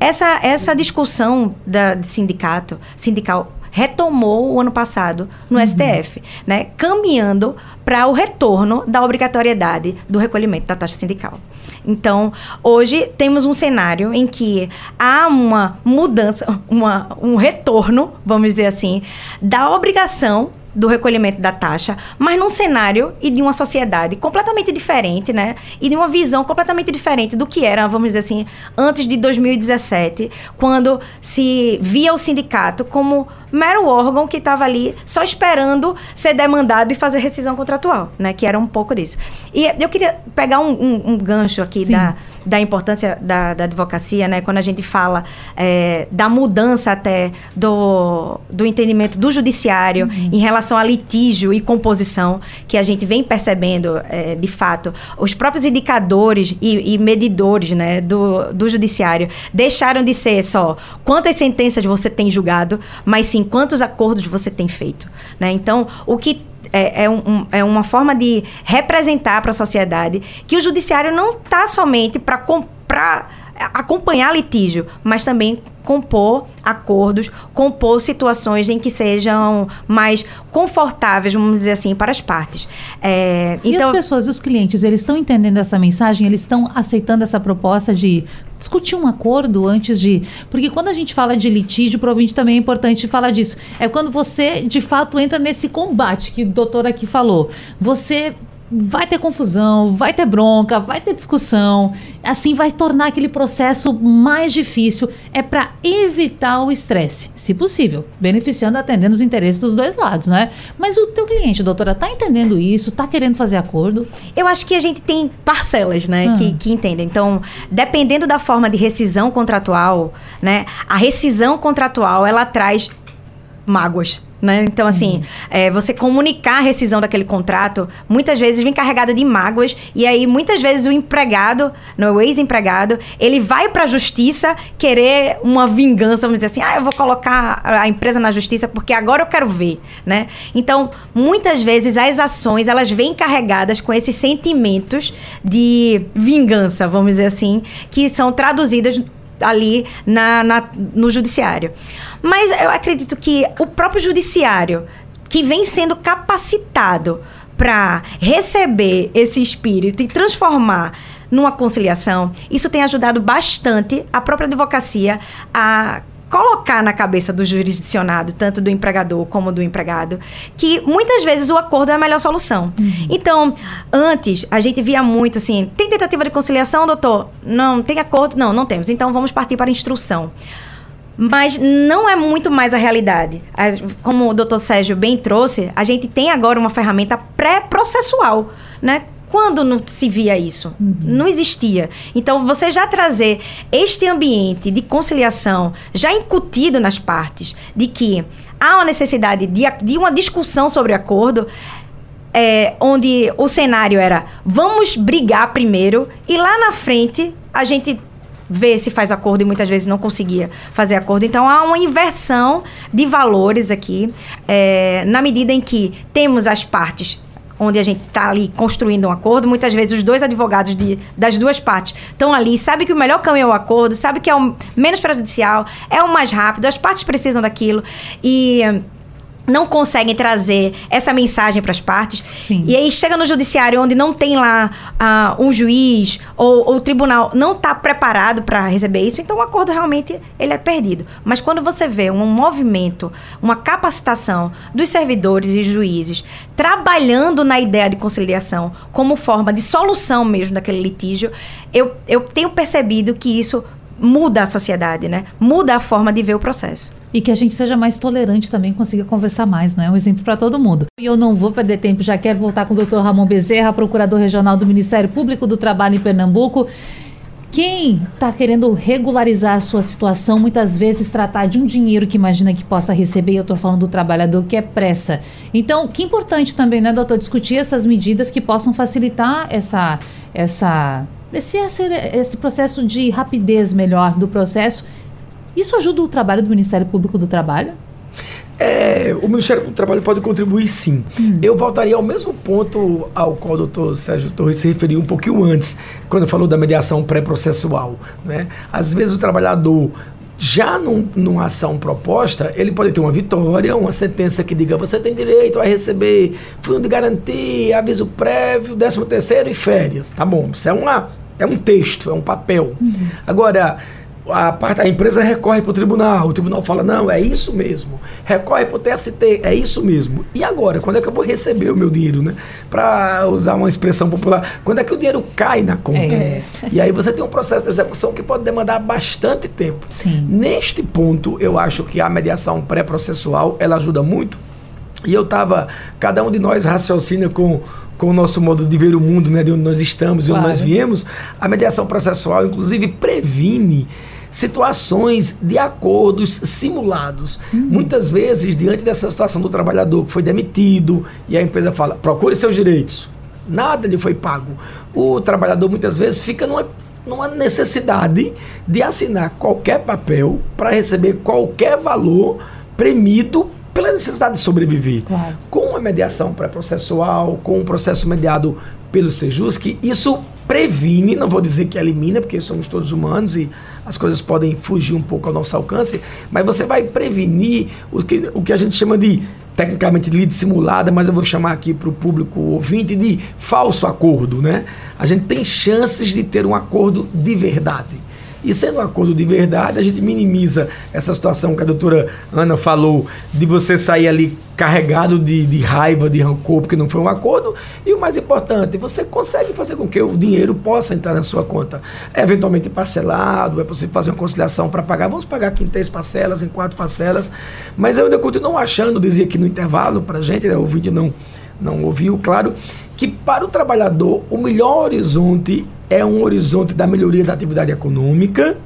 D: essa essa discussão da de sindicato, sindical retomou o ano passado no uhum. STF, né, caminhando para o retorno da obrigatoriedade do recolhimento da taxa sindical. Então, hoje temos um cenário em que há uma mudança, uma, um retorno, vamos dizer assim, da obrigação do recolhimento da taxa, mas num cenário e de uma sociedade completamente diferente, né? E de uma visão completamente diferente do que era, vamos dizer assim, antes de 2017, quando se via o sindicato como mero órgão que estava ali só esperando ser demandado e fazer rescisão contratual, né? Que era um pouco disso. E eu queria pegar um, um, um gancho aqui da, da importância da, da, advocacia, né? Quando a gente fala é, da mudança até do, do entendimento do judiciário uhum. em relação a litígio e composição, que a gente vem percebendo, é, de fato, os próprios indicadores e, e medidores, né? Do, do judiciário deixaram de ser só quantas sentenças você tem julgado, mas sim quantos acordos você tem feito. Né? Então, o que é, é, um, é, uma forma de representar para a sociedade que o judiciário não está somente para comprar acompanhar litígio, mas também compor acordos, compor situações em que sejam mais confortáveis, vamos dizer assim, para as partes.
A: É, e então... as pessoas, os clientes, eles estão entendendo essa mensagem? Eles estão aceitando essa proposta de discutir um acordo antes de. Porque quando a gente fala de litígio, provavelmente também é importante falar disso. É quando você, de fato, entra nesse combate que o doutor aqui falou. Você vai ter confusão, vai ter bronca, vai ter discussão. Assim vai tornar aquele processo mais difícil. É para evitar o estresse, se possível, beneficiando, atendendo os interesses dos dois lados, né? Mas o teu cliente, doutora, tá entendendo isso? Tá querendo fazer acordo?
D: Eu acho que a gente tem parcelas, né, hum. que, que entendem. Então, dependendo da forma de rescisão contratual, né, a rescisão contratual ela traz mágoas né? Então, assim, é, você comunicar a rescisão daquele contrato, muitas vezes vem carregado de mágoas, e aí muitas vezes o empregado, no o ex-empregado, ele vai para a justiça querer uma vingança, vamos dizer assim, ah, eu vou colocar a empresa na justiça porque agora eu quero ver, né? Então, muitas vezes as ações, elas vêm carregadas com esses sentimentos de vingança, vamos dizer assim, que são traduzidas ali na, na, no judiciário. Mas eu acredito que o próprio judiciário, que vem sendo capacitado para receber esse espírito e transformar numa conciliação, isso tem ajudado bastante a própria advocacia a colocar na cabeça do jurisdicionado, tanto do empregador como do empregado, que muitas vezes o acordo é a melhor solução. Uhum. Então, antes, a gente via muito assim: tem tentativa de conciliação, doutor? Não, tem acordo? Não, não temos. Então, vamos partir para a instrução. mas não é muito mais a realidade. Como o doutor Sérgio bem trouxe, a gente tem agora uma ferramenta pré-processual, né? Quando não se via isso? Uhum. Não existia. Então, você já trazer este ambiente de conciliação já incutido nas partes, de que há uma necessidade de, de uma discussão sobre acordo, é, onde o cenário era vamos brigar primeiro e lá na frente a gente ver se faz acordo e muitas vezes não conseguia fazer acordo. Então há uma inversão de valores aqui, é, na medida em que temos as partes onde a gente está ali construindo um acordo, muitas vezes os dois advogados de, das duas partes estão ali, sabe que o melhor caminho é o acordo, sabe que é o menos prejudicial, é o mais rápido, as partes precisam daquilo. E não conseguem trazer essa mensagem para as partes. Sim. E aí chega no judiciário onde não tem lá uh, um juiz ou, ou o tribunal não está preparado para receber isso, então o acordo realmente ele é perdido. Mas quando você vê um movimento, uma capacitação dos servidores e juízes trabalhando na ideia de conciliação como forma de solução mesmo daquele litígio, eu, eu tenho percebido que isso muda a sociedade, né? Muda a forma de ver o processo.
A: E que a gente seja mais tolerante também, consiga conversar mais, né? É um exemplo para todo mundo. E eu não vou perder tempo, já quero voltar com o doutor Ramon Bezerra, procurador regional do Ministério Público do Trabalho em Pernambuco. Quem está querendo regularizar a sua situação, muitas vezes tratar de um dinheiro que imagina que possa receber, eu estou falando do trabalhador que é pressa. Então, que importante também, né, doutor, discutir essas medidas que possam facilitar essa, essa esse, esse processo de rapidez melhor do processo, isso ajuda o trabalho do Ministério Público do Trabalho?
C: É, o Ministério do Trabalho pode contribuir sim. Hum. Eu voltaria ao mesmo ponto ao qual o doutor Sérgio Torres se referiu um pouquinho antes, quando falou da mediação pré-processual. Né? Às vezes o trabalhador já num, numa ação proposta, ele pode ter uma vitória, uma sentença que diga você tem direito a receber fundo de garantia, aviso prévio, décimo terceiro e férias. Tá bom, isso é uma é um texto, é um papel. Uhum. Agora, a, parte, a empresa recorre para o tribunal, o tribunal fala, não, é isso mesmo. Recorre para o TST, é isso mesmo. E agora, quando é que eu vou receber o meu dinheiro, né? Para usar uma expressão popular, quando é que o dinheiro cai na conta? É. E aí você tem um processo de execução que pode demandar bastante tempo. Sim. Neste ponto, eu acho que a mediação pré-processual, ela ajuda muito. E eu estava, cada um de nós raciocina com com o nosso modo de ver o mundo, né, de onde nós estamos, de onde nós viemos, a mediação processual, inclusive, previne situações de acordos simulados. Uhum. Muitas vezes, diante dessa situação do trabalhador que foi demitido e a empresa fala: procure seus direitos, nada lhe foi pago. O trabalhador muitas vezes fica numa, numa necessidade de assinar qualquer papel para receber qualquer valor premido pela necessidade de sobreviver. Claro. Com a mediação pré-processual, com o processo mediado pelo Sejusc, isso previne, não vou dizer que elimina, porque somos todos humanos e as coisas podem fugir um pouco ao nosso alcance, mas você vai prevenir o que, o que a gente chama de, tecnicamente, lide simulada, mas eu vou chamar aqui para o público ouvinte de falso acordo, né? A gente tem chances de ter um acordo de verdade. E sendo um acordo de verdade, a gente minimiza essa situação que a doutora Ana falou, de você sair ali carregado de, de raiva, de rancor, porque não foi um acordo. E o mais importante, você consegue fazer com que o dinheiro possa entrar na sua conta. É eventualmente parcelado, é possível fazer uma conciliação para pagar. Vamos pagar aqui em três parcelas, em quatro parcelas. Mas eu ainda continuo achando, dizia aqui no intervalo para a gente, né, o vídeo não, não ouviu, claro, que para o trabalhador o melhor horizonte é um horizonte da melhoria da atividade econômica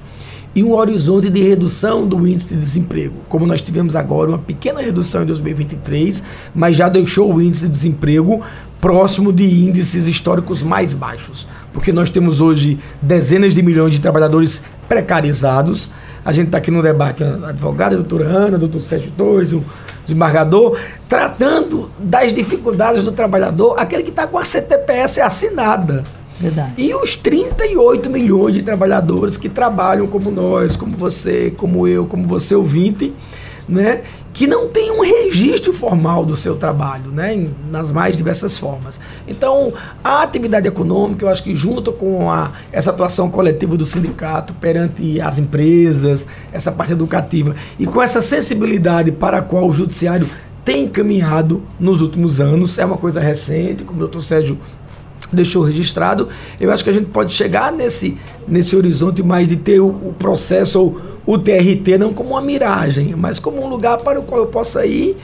C: e um horizonte de redução do índice de desemprego. Como nós tivemos agora uma pequena redução em 2023, mas já deixou o índice de desemprego próximo de índices históricos mais baixos. Porque nós temos hoje dezenas de milhões de trabalhadores precarizados. A gente está aqui no debate, a advogada, a doutora Ana, o doutor Sérgio Torres, o desembargador, tratando das dificuldades do trabalhador, aquele que está com a CTPS assinada. Verdade. E os 38 milhões de trabalhadores que trabalham como nós, como você, como eu, como você ouvinte, né, que não tem um registro formal do seu trabalho, né, nas mais diversas formas. Então, a atividade econômica, eu acho que junto com a, essa atuação coletiva do sindicato perante as empresas, essa parte educativa, e com essa sensibilidade para a qual o judiciário tem caminhado nos últimos anos, é uma coisa recente, como o doutor Sérgio deixou registrado, eu acho que a gente pode chegar nesse, nesse horizonte mais de ter o, o processo ou o TRT não como uma miragem, mas como um lugar para o qual eu possa ir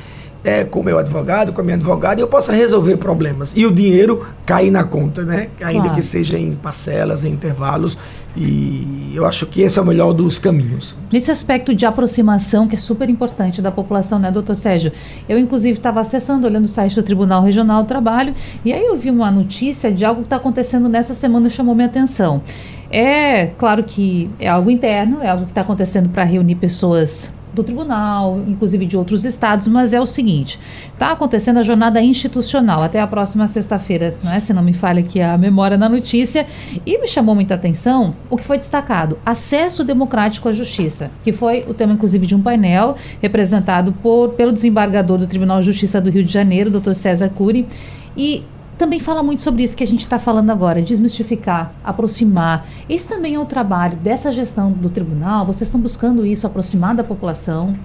C: é, com o meu advogado, com a minha advogada, e eu possa resolver problemas. E o dinheiro cair na conta, né? Ainda claro. que seja em parcelas, em intervalos. E eu acho que esse é o melhor dos caminhos.
A: Nesse aspecto de aproximação, que é super importante da população, né, doutor Sérgio? Eu, inclusive, estava acessando, olhando o site do Tribunal Regional do Trabalho, e aí eu vi uma notícia de algo que está acontecendo nessa semana e chamou minha atenção. É claro que é algo interno, é algo que está acontecendo para reunir pessoas do tribunal, inclusive de outros estados, mas é o seguinte: está acontecendo a jornada institucional até a próxima sexta-feira, não é? Se não me falha aqui a memória na notícia, e me chamou muita atenção o que foi destacado: acesso democrático à justiça, que foi o tema, inclusive, de um painel representado por, pelo desembargador do Tribunal de Justiça do Rio de Janeiro, doutor César Cury. E também fala muito sobre isso que a gente está falando agora, desmistificar, aproximar. Esse também é o trabalho dessa gestão do tribunal. Vocês estão buscando isso, aproximar da população?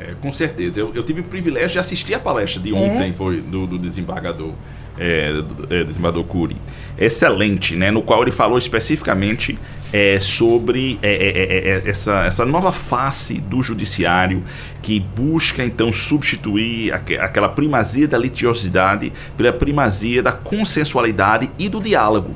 B: É, com certeza. Eu, eu, tive o privilégio de assistir a palestra de ontem, é? foi do, do desembargador é, é, excelente, né, no qual ele falou especificamente é, sobre é, é, é, é, essa, essa nova face do judiciário que busca então substituir aqu aquela primazia da litigiosidade pela primazia da consensualidade e do diálogo.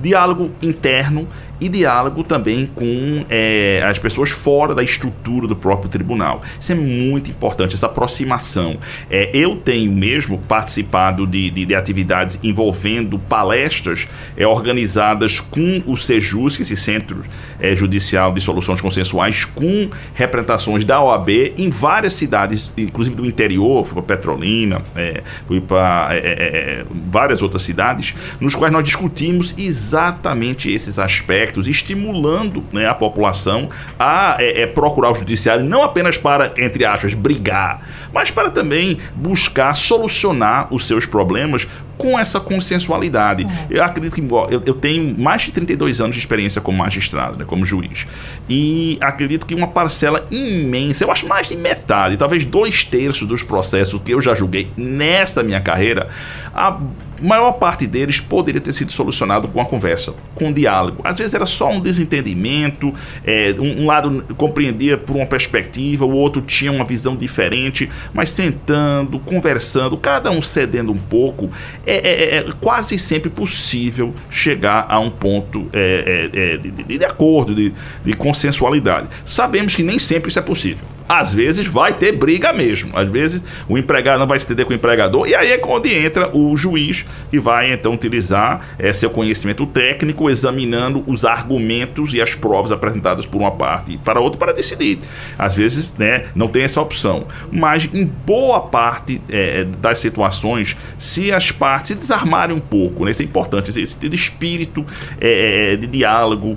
B: Diálogo interno e diálogo também com é, as pessoas fora da estrutura do próprio tribunal. Isso é muito importante, essa aproximação. É, eu tenho mesmo participado de, de, de atividades envolvendo palestras é, organizadas com o SEJUS, esse Centro é, Judicial de Soluções Consensuais, com representações da OAB em várias cidades, inclusive do interior, fui para Petrolina, é, fui para é, é, várias outras cidades, nos quais nós discutimos exatamente esses aspectos aspectos, estimulando né, a população a é, é, procurar o judiciário não apenas para, entre aspas, brigar, mas para também buscar solucionar os seus problemas com essa consensualidade. É. Eu acredito que eu, eu, tenho mais de 32 anos de experiência como magistrado, né, como juiz. E acredito que uma parcela imensa, eu acho mais de metade, talvez dois terços dos processos que eu já julguei nesta minha carreira, a maior parte deles poderia ter sido solucionado com a conversa, com um diálogo. Às vezes era só um desentendimento, é, um, um, lado compreendia por uma perspectiva, o outro tinha uma visão diferente, mas sentando, conversando, cada um cedendo um pouco, é, é, é quase sempre possível chegar a um ponto é, é, é, de, de, acordo, de, de consensualidade. Sabemos que nem sempre isso é possível às vezes vai ter briga mesmo. Às vezes o empregado não vai se entender com o empregador, e aí é quando entra o juiz que vai então utilizar é, seu conhecimento técnico, examinando os argumentos e as provas apresentadas por uma parte para outra para decidir. Às vezes né, não tem essa opção. Mas em boa parte é, das situações, se as partes se desarmarem um pouco, né, isso é importante, esse, esse espírito é, de diálogo,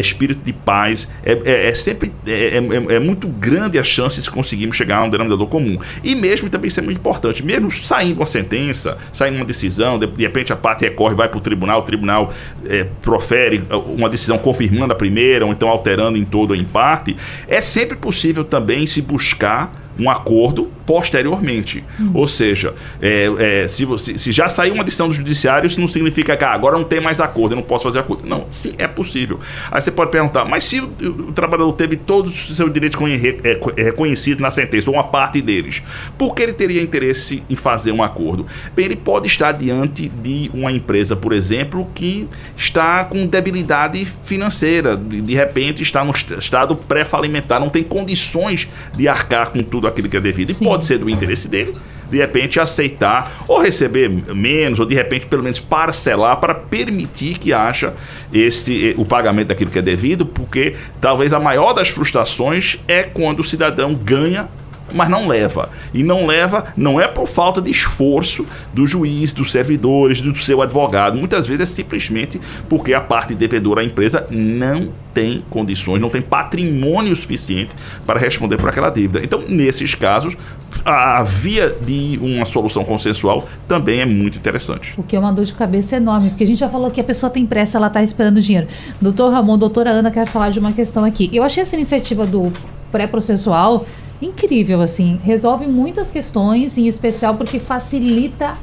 B: espírito de paz, é, é sempre é, é, muito grande a chances de conseguirmos chegar a um denominador comum. E mesmo também isso é muito importante, mesmo saindo uma sentença, saindo uma decisão, de, de repente a parte recorre, vai para o tribunal, o tribunal é, profere uma decisão confirmando a primeira, ou então alterando em todo ou em parte, é sempre possível também se buscar um acordo posteriormente. Hum. Ou seja, é, é, se, você, se já saiu uma decisão do judiciário, isso não significa que ah, agora não tem mais acordo, eu não posso fazer acordo. Não, sim, é possível. Aí você pode perguntar, mas se o, o trabalhador teve todos os seus direitos é, é, reconhecidos na sentença, ou uma parte deles, por que ele teria interesse em fazer um acordo? Bem, ele pode estar diante de uma empresa, por exemplo, que está com debilidade financeira, de, de repente está no estado pré-falimentar, não tem condições de arcar com tudo aquilo que é devido. E Sim. Pode ser do interesse dele, de repente, aceitar ou receber menos, ou de repente, pelo menos, parcelar para permitir que haja esse, o pagamento daquilo que é devido, porque talvez a maior das frustrações é quando o cidadão ganha mas não leva. E não leva não é por falta de esforço do juiz, dos servidores, do seu advogado. Muitas vezes é simplesmente porque a parte devedora à empresa não tem condições, não tem patrimônio suficiente para responder por aquela dívida. Então, nesses casos, a via de uma solução consensual também é muito interessante.
A: O que é uma dor de cabeça enorme, porque a gente já falou que a pessoa tem pressa, ela está esperando dinheiro. Doutor Ramon, doutora Ana, quer falar de uma questão aqui. Eu achei essa iniciativa do pré-processual incrível, assim. Resolve muitas questões, em especial porque facilita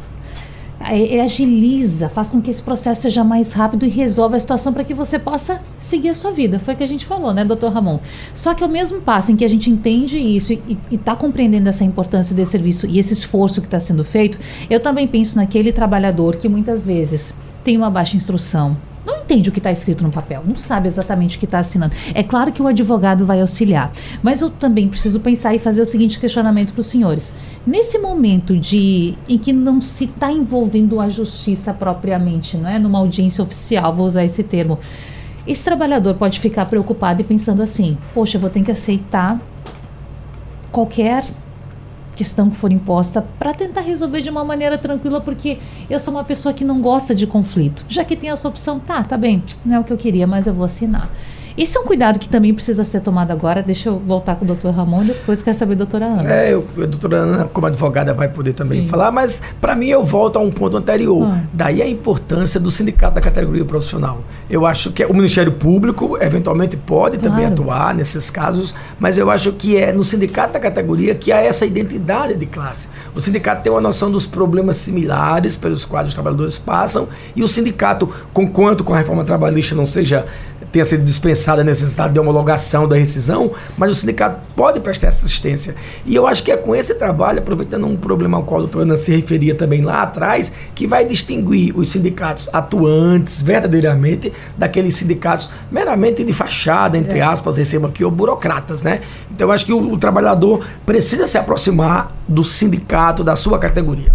A: agiliza, faz com que esse processo seja mais rápido e resolva a situação para que você possa seguir a sua vida. Foi o que a gente falou, né, doutor Ramon? Só que ao mesmo passo em que a gente entende isso e está compreendendo essa importância desse serviço e esse esforço que está sendo feito, eu também penso naquele trabalhador que muitas vezes tem uma baixa instrução, não entende o que está escrito no papel, não sabe exatamente o que está assinando. É claro que o advogado vai auxiliar, mas eu também preciso pensar e fazer o seguinte questionamento para os senhores. Nesse momento de em que não se está envolvendo a justiça propriamente, não é, numa audiência oficial, vou usar esse termo, esse trabalhador pode ficar preocupado e pensando assim: poxa, eu vou ter que aceitar qualquer questão que for imposta para tentar resolver de uma maneira tranquila, porque eu sou uma pessoa que não gosta de conflito. Já que tem essa opção, tá, tá bem, não é o que eu queria, mas eu vou assinar. Esse é um cuidado que também precisa ser tomado agora. Deixa eu voltar com o doutor Ramon, depois quero saber a doutora Ana.
C: É, eu, a doutora Ana, como advogada, vai poder também Sim. falar, mas para mim eu volto a um ponto anterior. Ah. Daí a importância do sindicato da categoria profissional. Eu acho que o Ministério Público, eventualmente, pode claro. também atuar nesses casos, mas eu acho que é no sindicato da categoria que há essa identidade de classe. O sindicato tem uma noção dos problemas similares pelos quais os trabalhadores passam, e o sindicato, conquanto com a reforma trabalhista não seja tenha sido dispensada a necessidade de homologação da rescisão, mas o sindicato pode prestar assistência. E eu acho que é com esse trabalho, aproveitando um problema ao qual a doutora Ana se referia também lá atrás, que vai distinguir os sindicatos atuantes verdadeiramente daqueles sindicatos meramente de fachada, entre é. aspas, recebo aqui, ou burocratas, né? Então eu acho que o, o trabalhador precisa se aproximar do sindicato, da sua categoria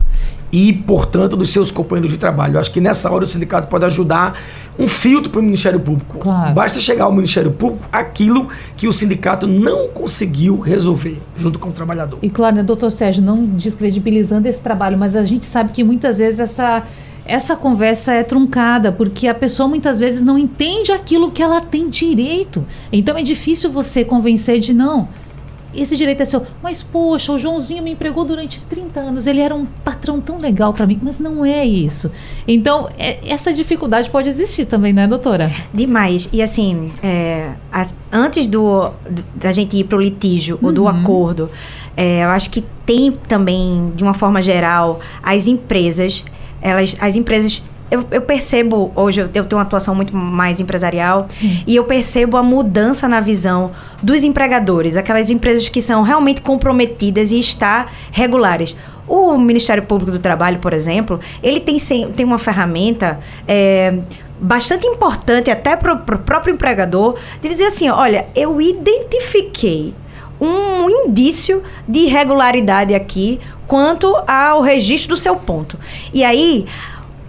C: e, portanto, dos seus companheiros de trabalho. Eu acho que nessa hora o sindicato pode ajudar um filtro para o Ministério Público. Claro. Basta chegar ao Ministério Público aquilo que o sindicato não conseguiu resolver junto com o trabalhador.
A: E claro, né, doutor Sérgio, não descredibilizando esse trabalho, mas a gente sabe que muitas vezes essa essa conversa é truncada, porque a pessoa muitas vezes não entende aquilo que ela tem direito. Então é difícil você convencer de não esse direito é seu. Mas, poxa, o Joãozinho me empregou durante 30 anos, ele era um patrão tão legal para mim. Mas não é isso. Então, é, essa dificuldade pode existir também, né, doutora?
D: Demais. E assim, é, a, antes do, da gente ir para o litígio uhum. ou do uhum. acordo, é, eu acho que tem também, de uma forma geral, as empresas, elas, as empresas eu, eu, percebo, hoje eu, eu, tenho uma atuação muito mais empresarial, Sim. e eu percebo a mudança na visão dos empregadores, aquelas empresas que são realmente comprometidas e está regulares. O Ministério Público do Trabalho, por exemplo, ele tem, tem uma ferramenta. É, bastante importante até para o próprio empregador de dizer assim, olha, eu identifiquei um indício de irregularidade aqui quanto ao registro do seu ponto. E aí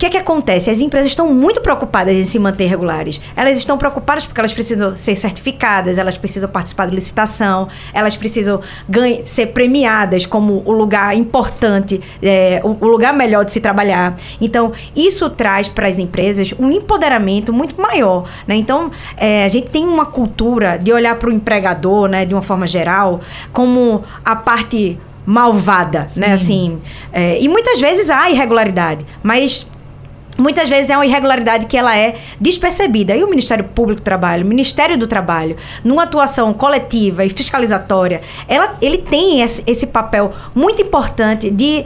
D: que é que acontece? As empresas estão muito preocupadas em se manter regulares. Elas estão preocupadas porque elas precisam ser certificadas, elas precisam participar de licitação, elas precisam ganha, ser premiadas como o lugar importante, é, o, o, lugar melhor de se trabalhar. Então, isso traz para as empresas um empoderamento muito maior. Né? Então, é, a gente tem uma cultura de olhar para o empregador, né, de uma forma geral, como a parte malvada, né? Sim. né? Assim, é, e muitas vezes há irregularidade, mas muitas vezes é uma irregularidade que ela é despercebida. E o Ministério Público do Trabalho, o Ministério do Trabalho, numa atuação coletiva e fiscalizatória, ela, ele tem esse, esse papel muito importante de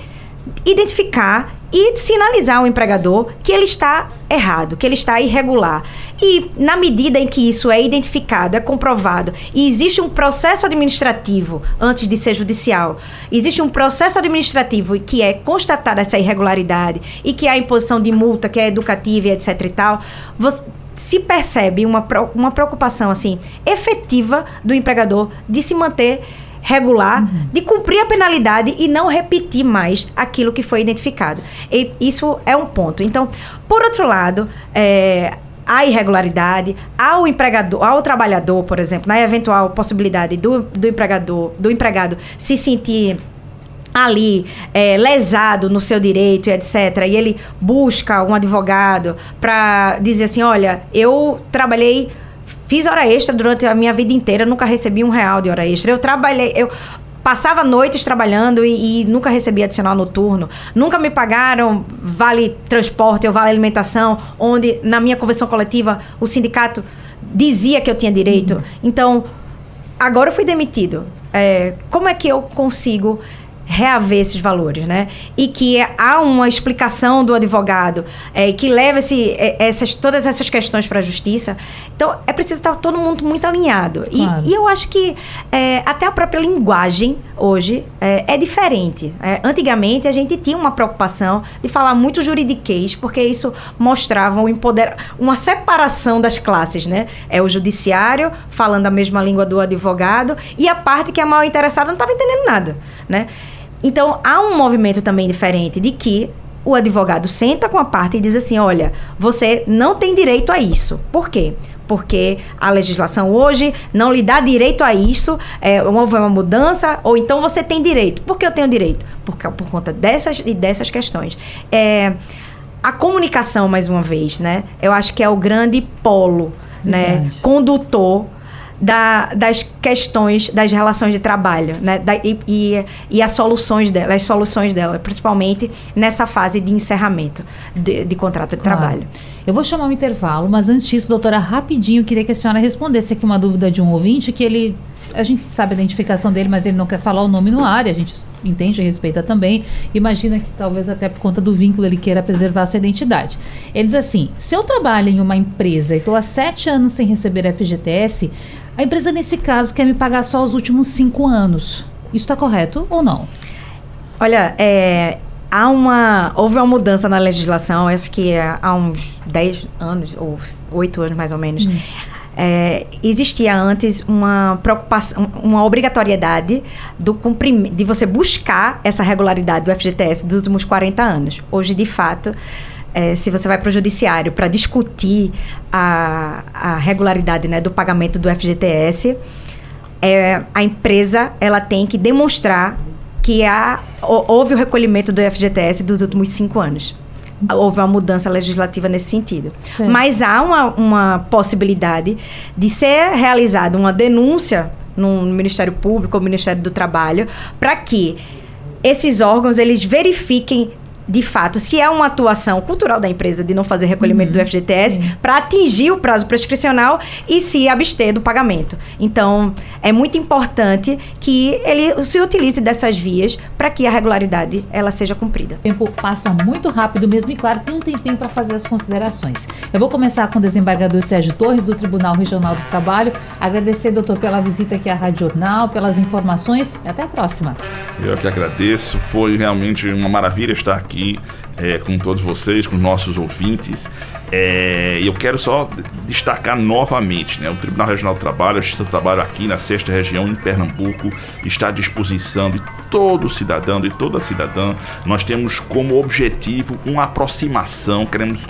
D: identificar e sinalizar ao empregador que ele está errado, que ele está irregular. E na medida em que isso é identificado, é comprovado, e existe um processo administrativo antes de ser judicial, existe um processo administrativo que é constatada essa irregularidade e que há imposição de multa, que é educativa e etc e tal, você, se percebe uma, uma preocupação assim efetiva do empregador de se manter regular, uhum. de cumprir a penalidade e não repetir mais aquilo que foi identificado. E isso é um ponto. Então, por outro lado, é, há irregularidade, ao empregador, ao trabalhador, por exemplo, na eventual possibilidade do, do empregador, do empregado se sentir ali é, lesado no seu direito e etc. E ele busca um advogado para dizer assim, olha, eu trabalhei Fiz hora extra durante a minha vida inteira, nunca recebi um real de hora extra. Eu trabalhei, eu passava noites trabalhando e, e, nunca recebi adicional noturno. Nunca me pagaram vale transporte ou vale alimentação, onde na minha convenção coletiva o sindicato dizia que eu tinha direito. Uhum. Então, agora eu fui demitido. É, como é que eu consigo reaver esses valores, né? E que há uma explicação do advogado é, que leva esse, é, essas, todas essas questões para a justiça. Então, é preciso estar todo mundo muito alinhado. Claro. E, e, eu acho que é, até a própria linguagem hoje é, é diferente. É, antigamente, a gente tinha uma preocupação de falar muito juridiquês, porque isso mostrava um empoder... uma separação das classes, né? É o judiciário falando a mesma língua do advogado e a parte que é mal interessada não estava entendendo nada, né? Então, há um movimento também diferente de que o advogado senta com a parte e diz assim: olha, você não tem direito a isso. Por quê? Porque a legislação hoje não lhe dá direito a isso, é, houve uma mudança, ou então você tem direito. Por que eu tenho direito? Por, por conta dessas e dessas questões. É, a comunicação, mais uma vez, né? Eu acho que é o grande polo, né? Condutor da, das questões das relações de trabalho, né? Da, e, e, e, as soluções dela, as soluções dela, principalmente nessa fase de encerramento de, de contrato de claro. trabalho.
A: Eu vou chamar um intervalo, mas antes disso, doutora, rapidinho, queria que a senhora respondesse aqui uma dúvida de um ouvinte que ele a gente sabe a identificação dele, mas ele não quer falar o nome no ar, a gente entende e respeita também. Imagina que talvez até por conta do vínculo ele queira preservar a sua identidade. Ele diz assim: se eu trabalho em uma empresa e estou há sete anos sem receber FGTS, a empresa, nesse caso, quer me pagar só os últimos cinco anos. Isso está correto ou não?
D: Olha, é, há uma houve uma mudança na legislação, acho que é, há uns 10 anos ou 8 anos mais ou menos. Hum. É, existia antes uma preocupação, uma obrigatoriedade do cumprimento, de você buscar essa regularidade do FGTS dos últimos 40 anos. Hoje, de fato, é, se você vai para o judiciário para discutir a, a regularidade né, do pagamento do FGTS, é, a empresa ela tem que demonstrar que há, houve o recolhimento do FGTS dos últimos cinco anos. Houve uma mudança legislativa nesse sentido. Sim. Mas há uma, uma possibilidade de ser realizada uma denúncia no Ministério Público ou Ministério do Trabalho para que esses órgãos eles verifiquem de fato, se é uma atuação cultural da empresa de não fazer recolhimento uhum, do FGTS para atingir o prazo prescricional e se abster do pagamento. Então, é muito importante que ele se utilize dessas vias para que a regularidade ela seja cumprida.
A: O tempo passa muito rápido mesmo e claro, tem um tempinho para fazer as considerações. Eu vou começar com o desembargador Sérgio Torres do Tribunal Regional do Trabalho. Agradecer, doutor, pela visita aqui à Rádio Jornal, pelas informações. Até a próxima.
B: Eu que agradeço. Foi realmente uma maravilha estar aqui aqui é, com todos vocês, com nossos ouvintes. É, eu quero só destacar novamente, né, o Tribunal Regional do Trabalho, a Justiça do Trabalho aqui na sexta região, em Pernambuco, está à disposição de todo cidadão e toda cidadã. Nós temos como objetivo uma aproximação, queremos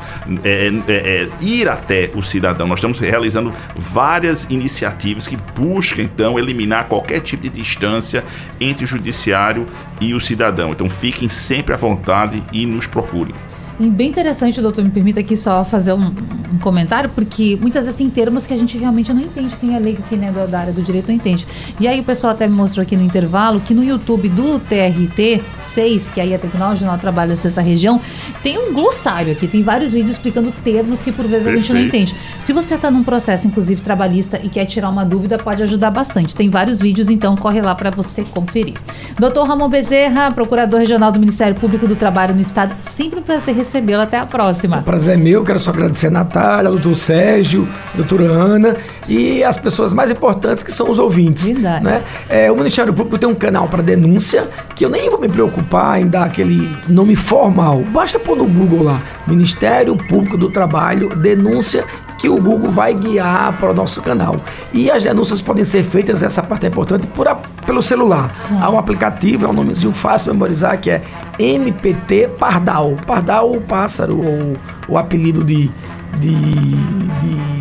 B: é, é, é, ir até o cidadão. Nós estamos realizando várias iniciativas que buscam, então, eliminar qualquer tipo de distância entre o judiciário e o cidadão. Então, fiquem sempre à vontade e nos procurem.
A: Bem interessante, doutor, me permita aqui só fazer um, um, comentário, porque muitas vezes tem termos que a gente realmente não entende, quem é leigo, quem é da área do direito não entende. E aí o pessoal até me mostrou aqui no intervalo que no YouTube do TRT 6, que aí é Tribunal Regional do Trabalho da Sexta Região, tem um glossário aqui, tem vários vídeos explicando termos que por vezes a gente não entende. Se você está num processo, inclusive trabalhista, e quer tirar uma dúvida, pode ajudar bastante. Tem vários vídeos, então corre lá para você conferir. Doutor Ramon Bezerra, Procurador Regional do Ministério Público do Trabalho no Estado, sempre um prazer recebê-lo. Até a próxima.
C: O prazer é meu, quero só agradecer a Natália, doutor Sérgio, doutora Ana e as pessoas mais importantes que são os ouvintes. Verdade. Né? É, o Ministério Público tem um canal para denúncia que eu nem vou me preocupar em dar aquele nome formal. Basta pôr no Google lá, Ministério Público do Trabalho, denúncia que o Google vai guiar para o nosso canal. E as denúncias podem ser feitas, essa parte é importante, por a, pelo celular. Hum. Há um aplicativo, é um nomezinho fácil de memorizar, que é MPT Pardal. Pardal, o pássaro, ou o apelido de, de, de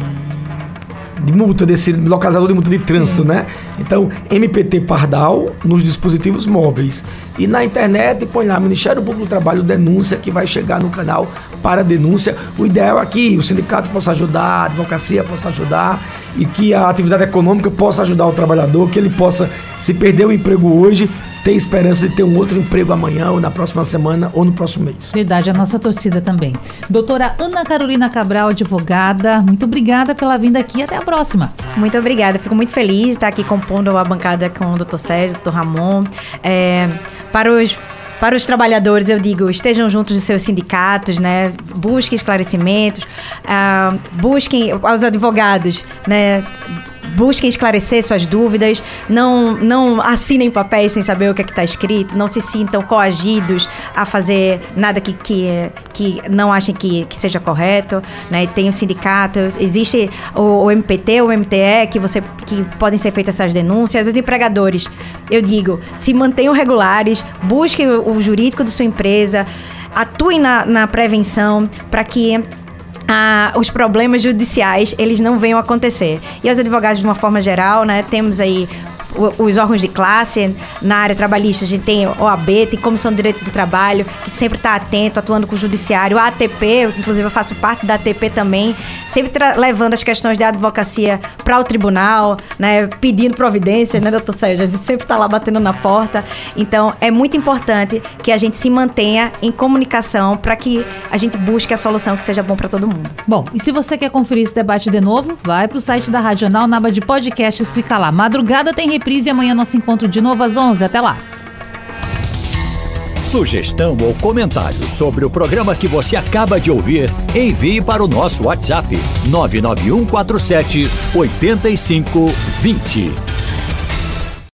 C: de multa, desse localizador de multa de trânsito, Sim. né? Então, MPT Pardal nos dispositivos móveis. E na internet, põe lá Ministério Público do Trabalho denúncia que vai chegar no canal para denúncia. O ideal é que o sindicato possa ajudar, a advocacia possa ajudar e que a atividade econômica possa ajudar o trabalhador, que ele possa, se perder o emprego hoje, ter esperança de ter um outro emprego amanhã, ou na próxima semana, ou no próximo mês.
A: Verdade, a nossa torcida também. Doutora Ana Carolina Cabral, advogada, muito obrigada pela vinda aqui. Até a próxima.
D: Muito obrigada. Fico muito feliz de estar aqui compondo a bancada com o doutor Sérgio, doutor Ramon. É, Para os para os trabalhadores, eu digo, estejam juntos dos seus sindicatos, né? Busquem esclarecimentos, uh, busquem aos advogados, né? Busquem esclarecer suas dúvidas, não, não assinem papéis sem saber o que é está escrito, não se sintam coagidos a fazer nada que, que, que não achem que, que seja correto. Né? Tem o sindicato, existe o, o MPT, o MTE, que, você, que podem ser feitas essas denúncias. Os empregadores, eu digo, se mantenham regulares, busquem o, o jurídico de sua empresa, atuem na, na prevenção para que ah, os problemas judiciais eles não venham acontecer. E os advogados, de uma forma geral, né, temos aí os órgãos de classe na área trabalhista, a gente tem OAB, tem Comissão de Direito do Trabalho, que sempre está atento, atuando com o Judiciário, a ATP, inclusive eu faço parte da ATP também, sempre levando as questões de advocacia para o tribunal, né, pedindo providências, né, doutor Sérgio? A gente sempre está lá batendo na porta. Então, é muito importante que a gente se mantenha em comunicação para que a gente busque a solução que seja bom para todo mundo.
A: Bom, e se você quer conferir esse debate de novo, vai para o site da Radional, na aba de podcasts, fica lá. Madrugada tem reprise e amanhã nosso encontro de novo às 11. Até lá.
E: Sugestão ou comentário sobre o programa que você acaba de ouvir, envie para o nosso WhatsApp 99147 8520.